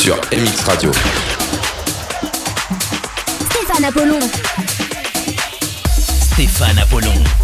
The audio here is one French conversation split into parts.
Sur MX Radio. Stéphane Apollon. Stéphane Apollon.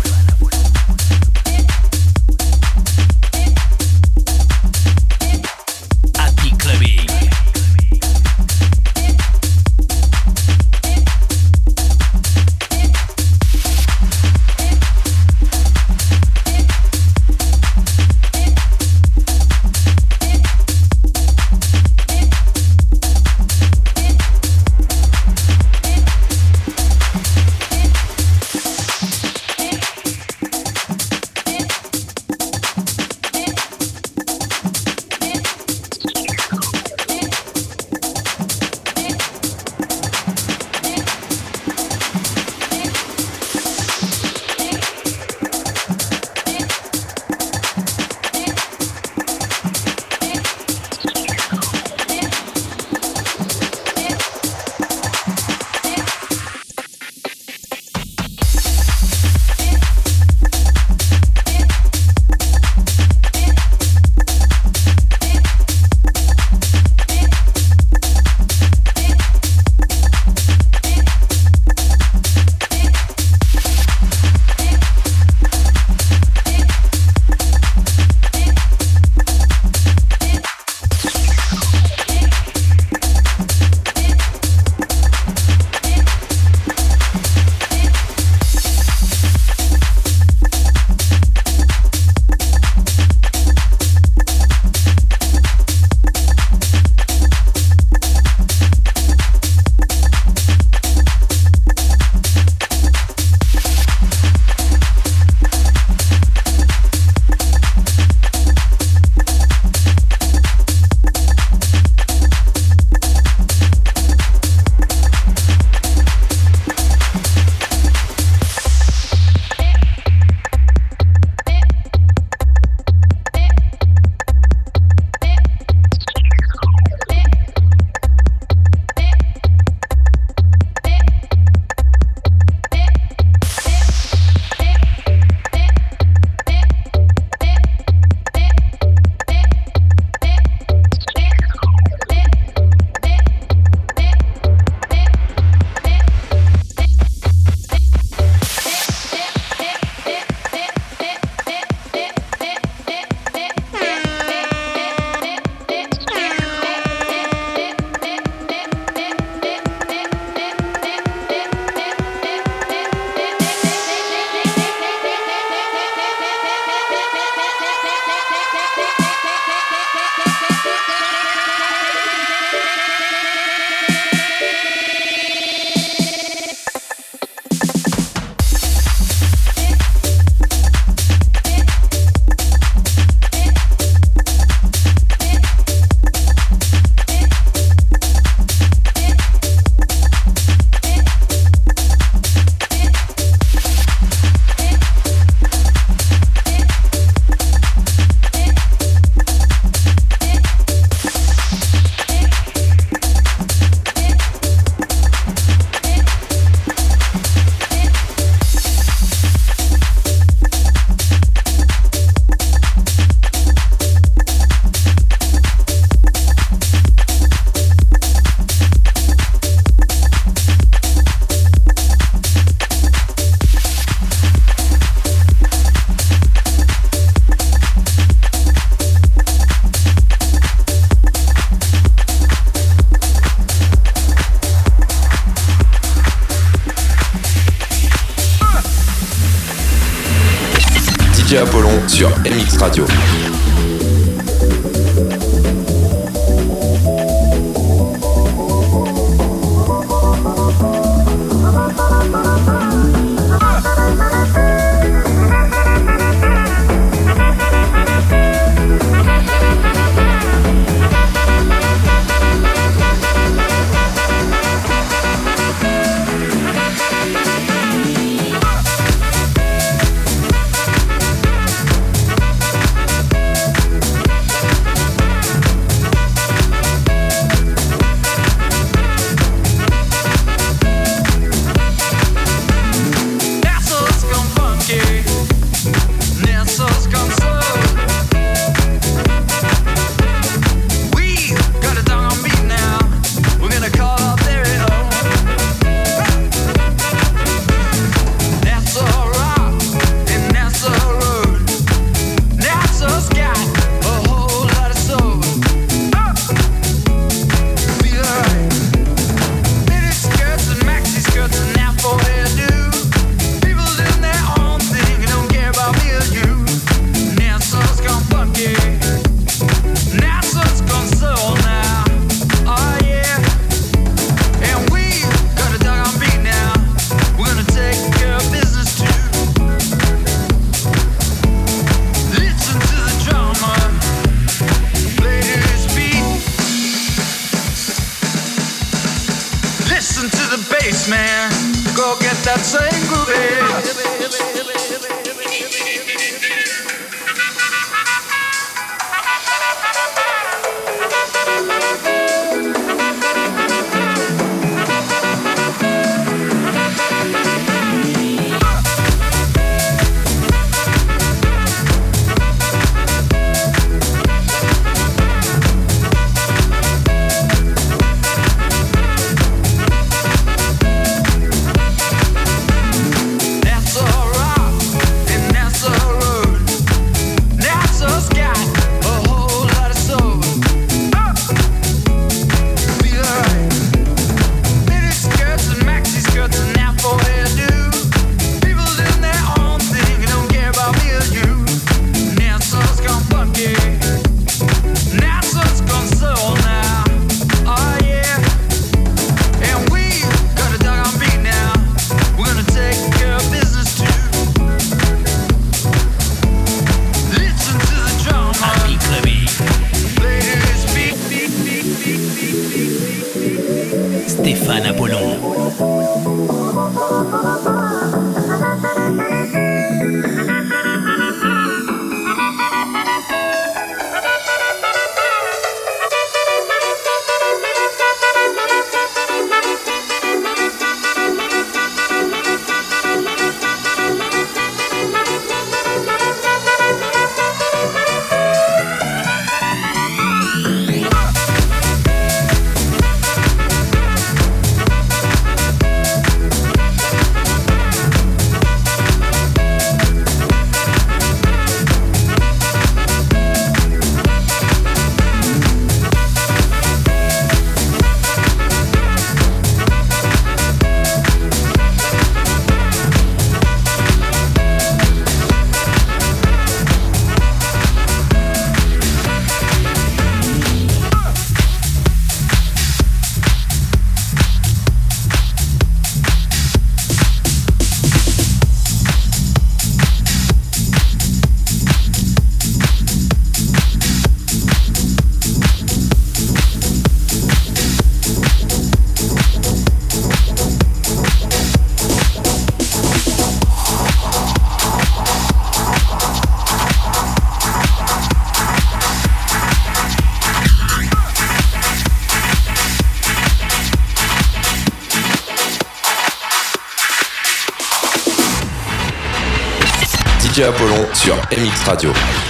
MX Radio.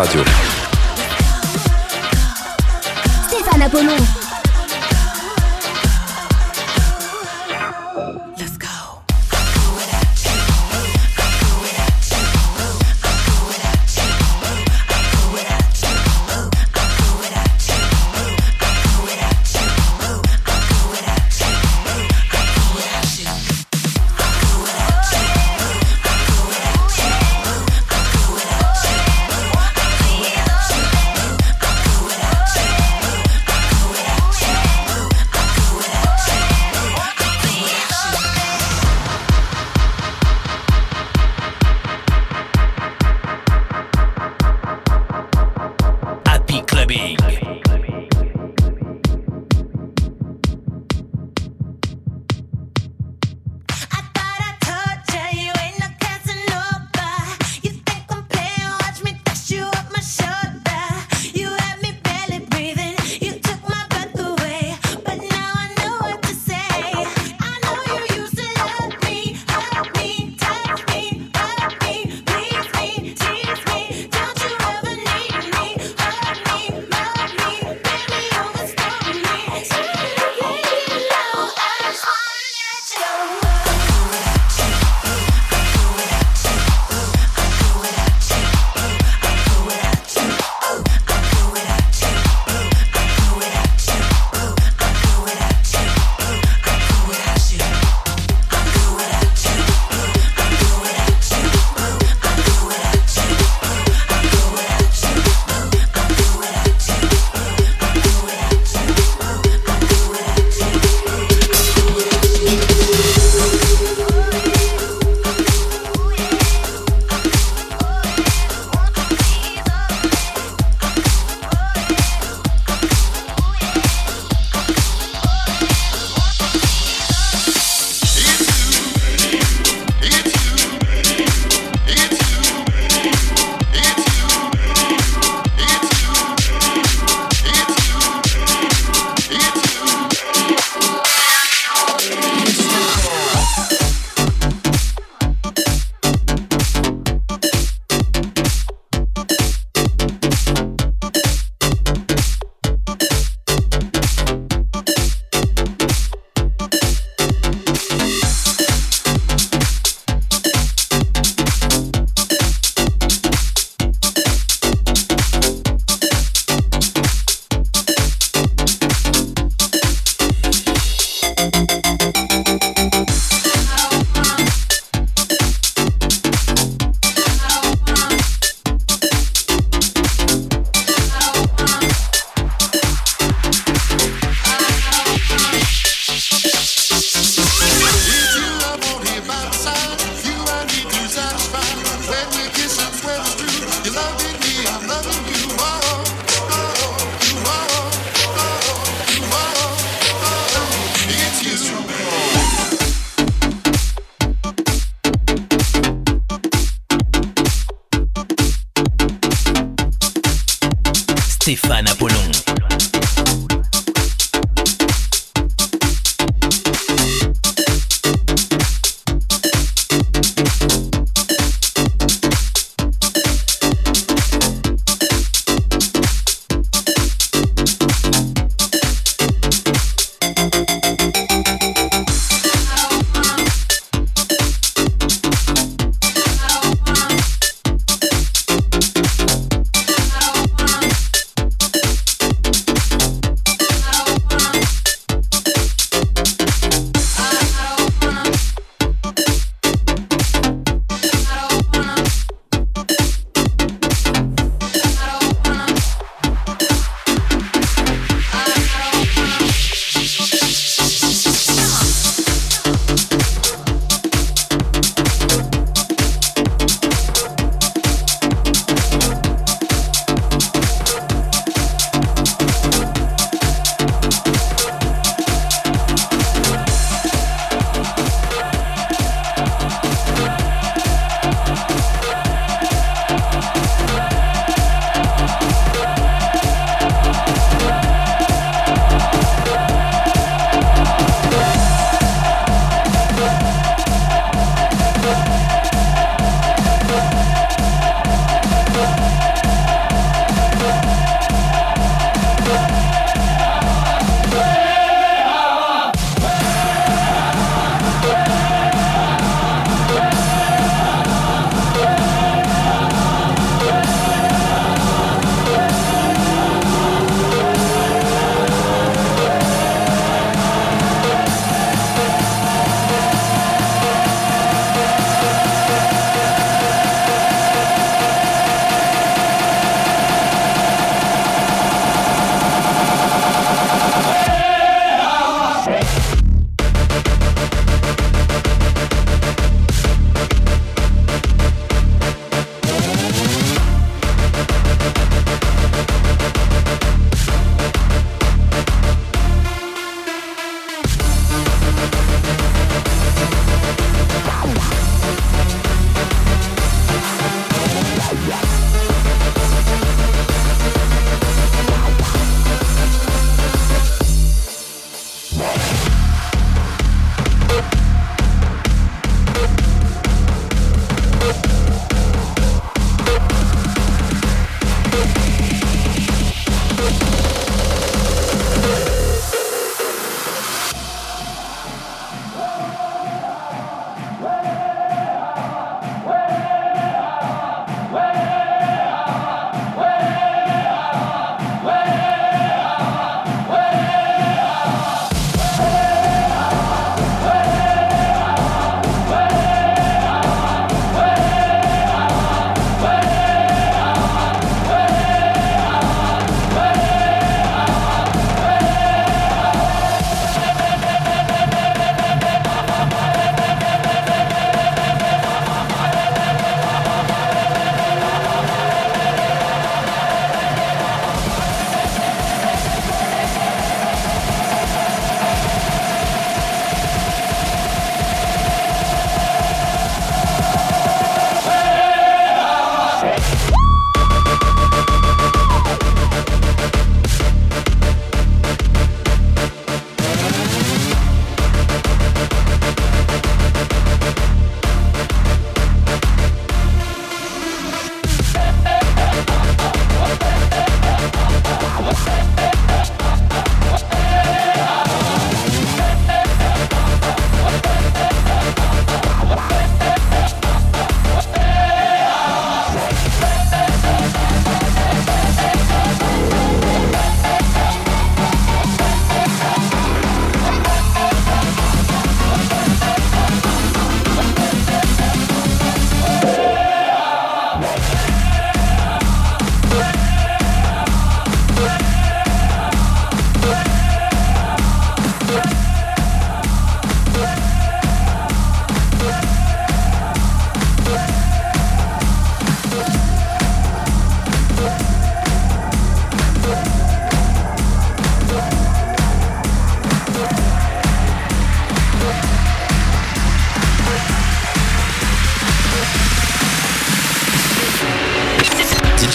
Radio.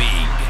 Happy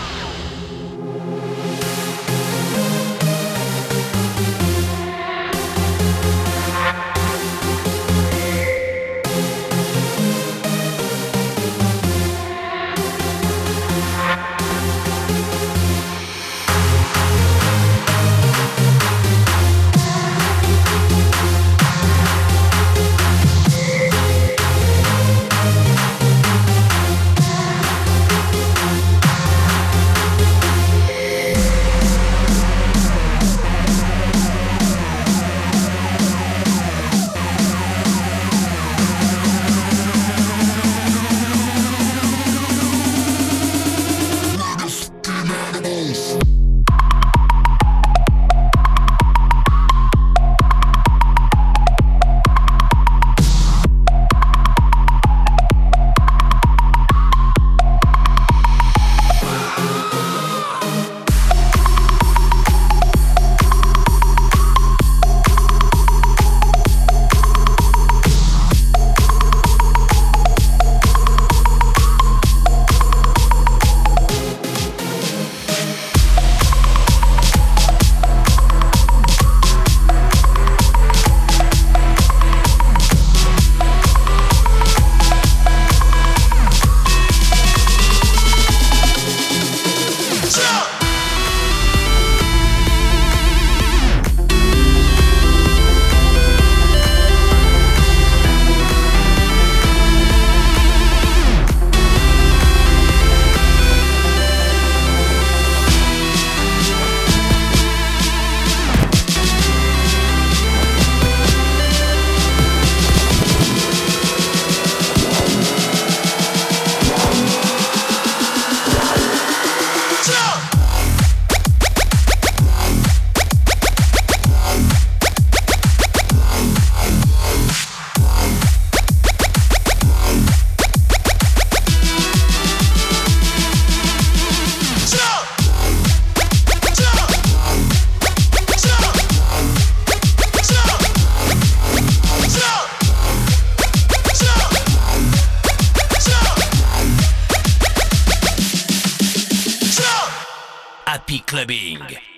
Clubbing.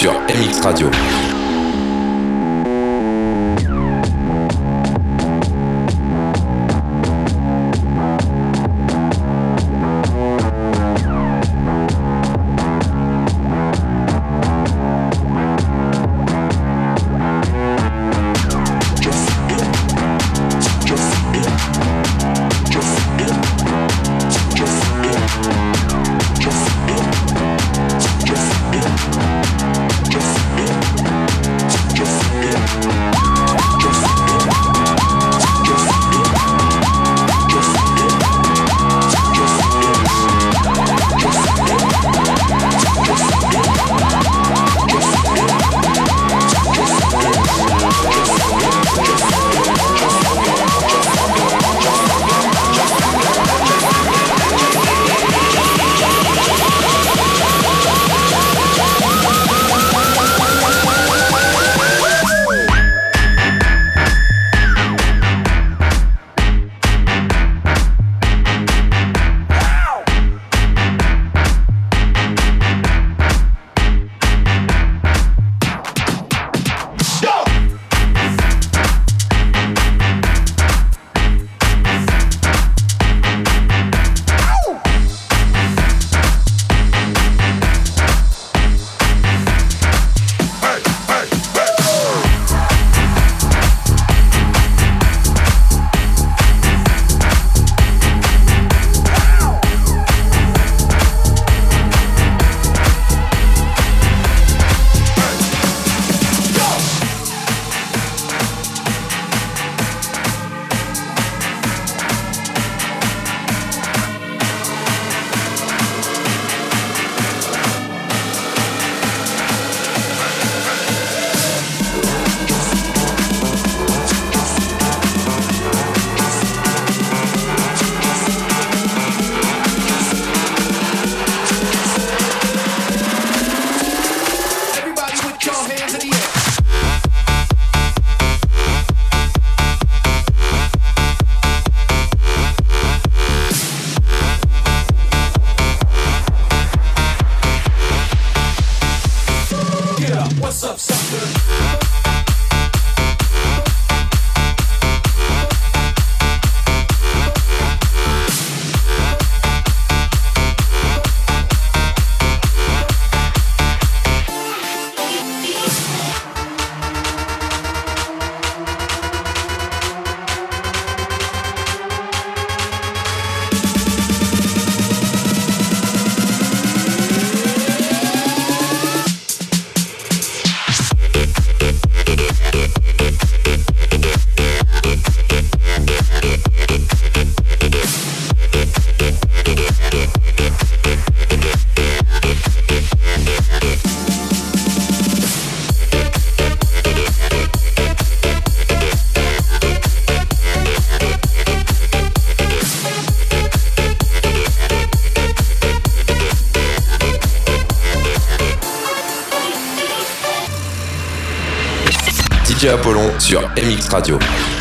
Sur MX Radio. Sur MX Radio.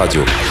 Radio.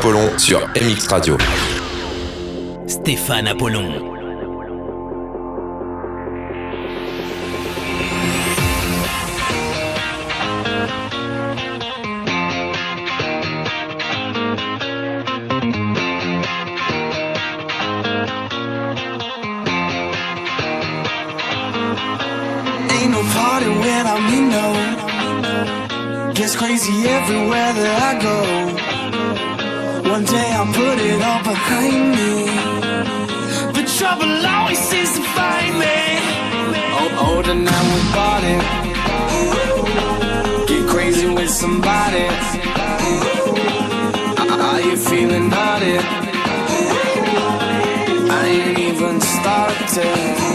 Apollon sur MX Radio. Stéphane Apollon. crazy everywhere that I go. One day I'll put it all behind me. The trouble always seems to find me. Oh, older now we bought it. Get crazy with somebody. Are you feeling naughty? I ain't even started.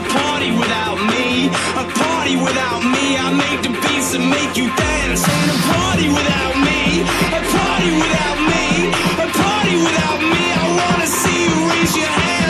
A party without me, a party without me. I make the beats and make you dance. Ain't a party without me, a party without me, a party without me. I wanna see you raise your hand.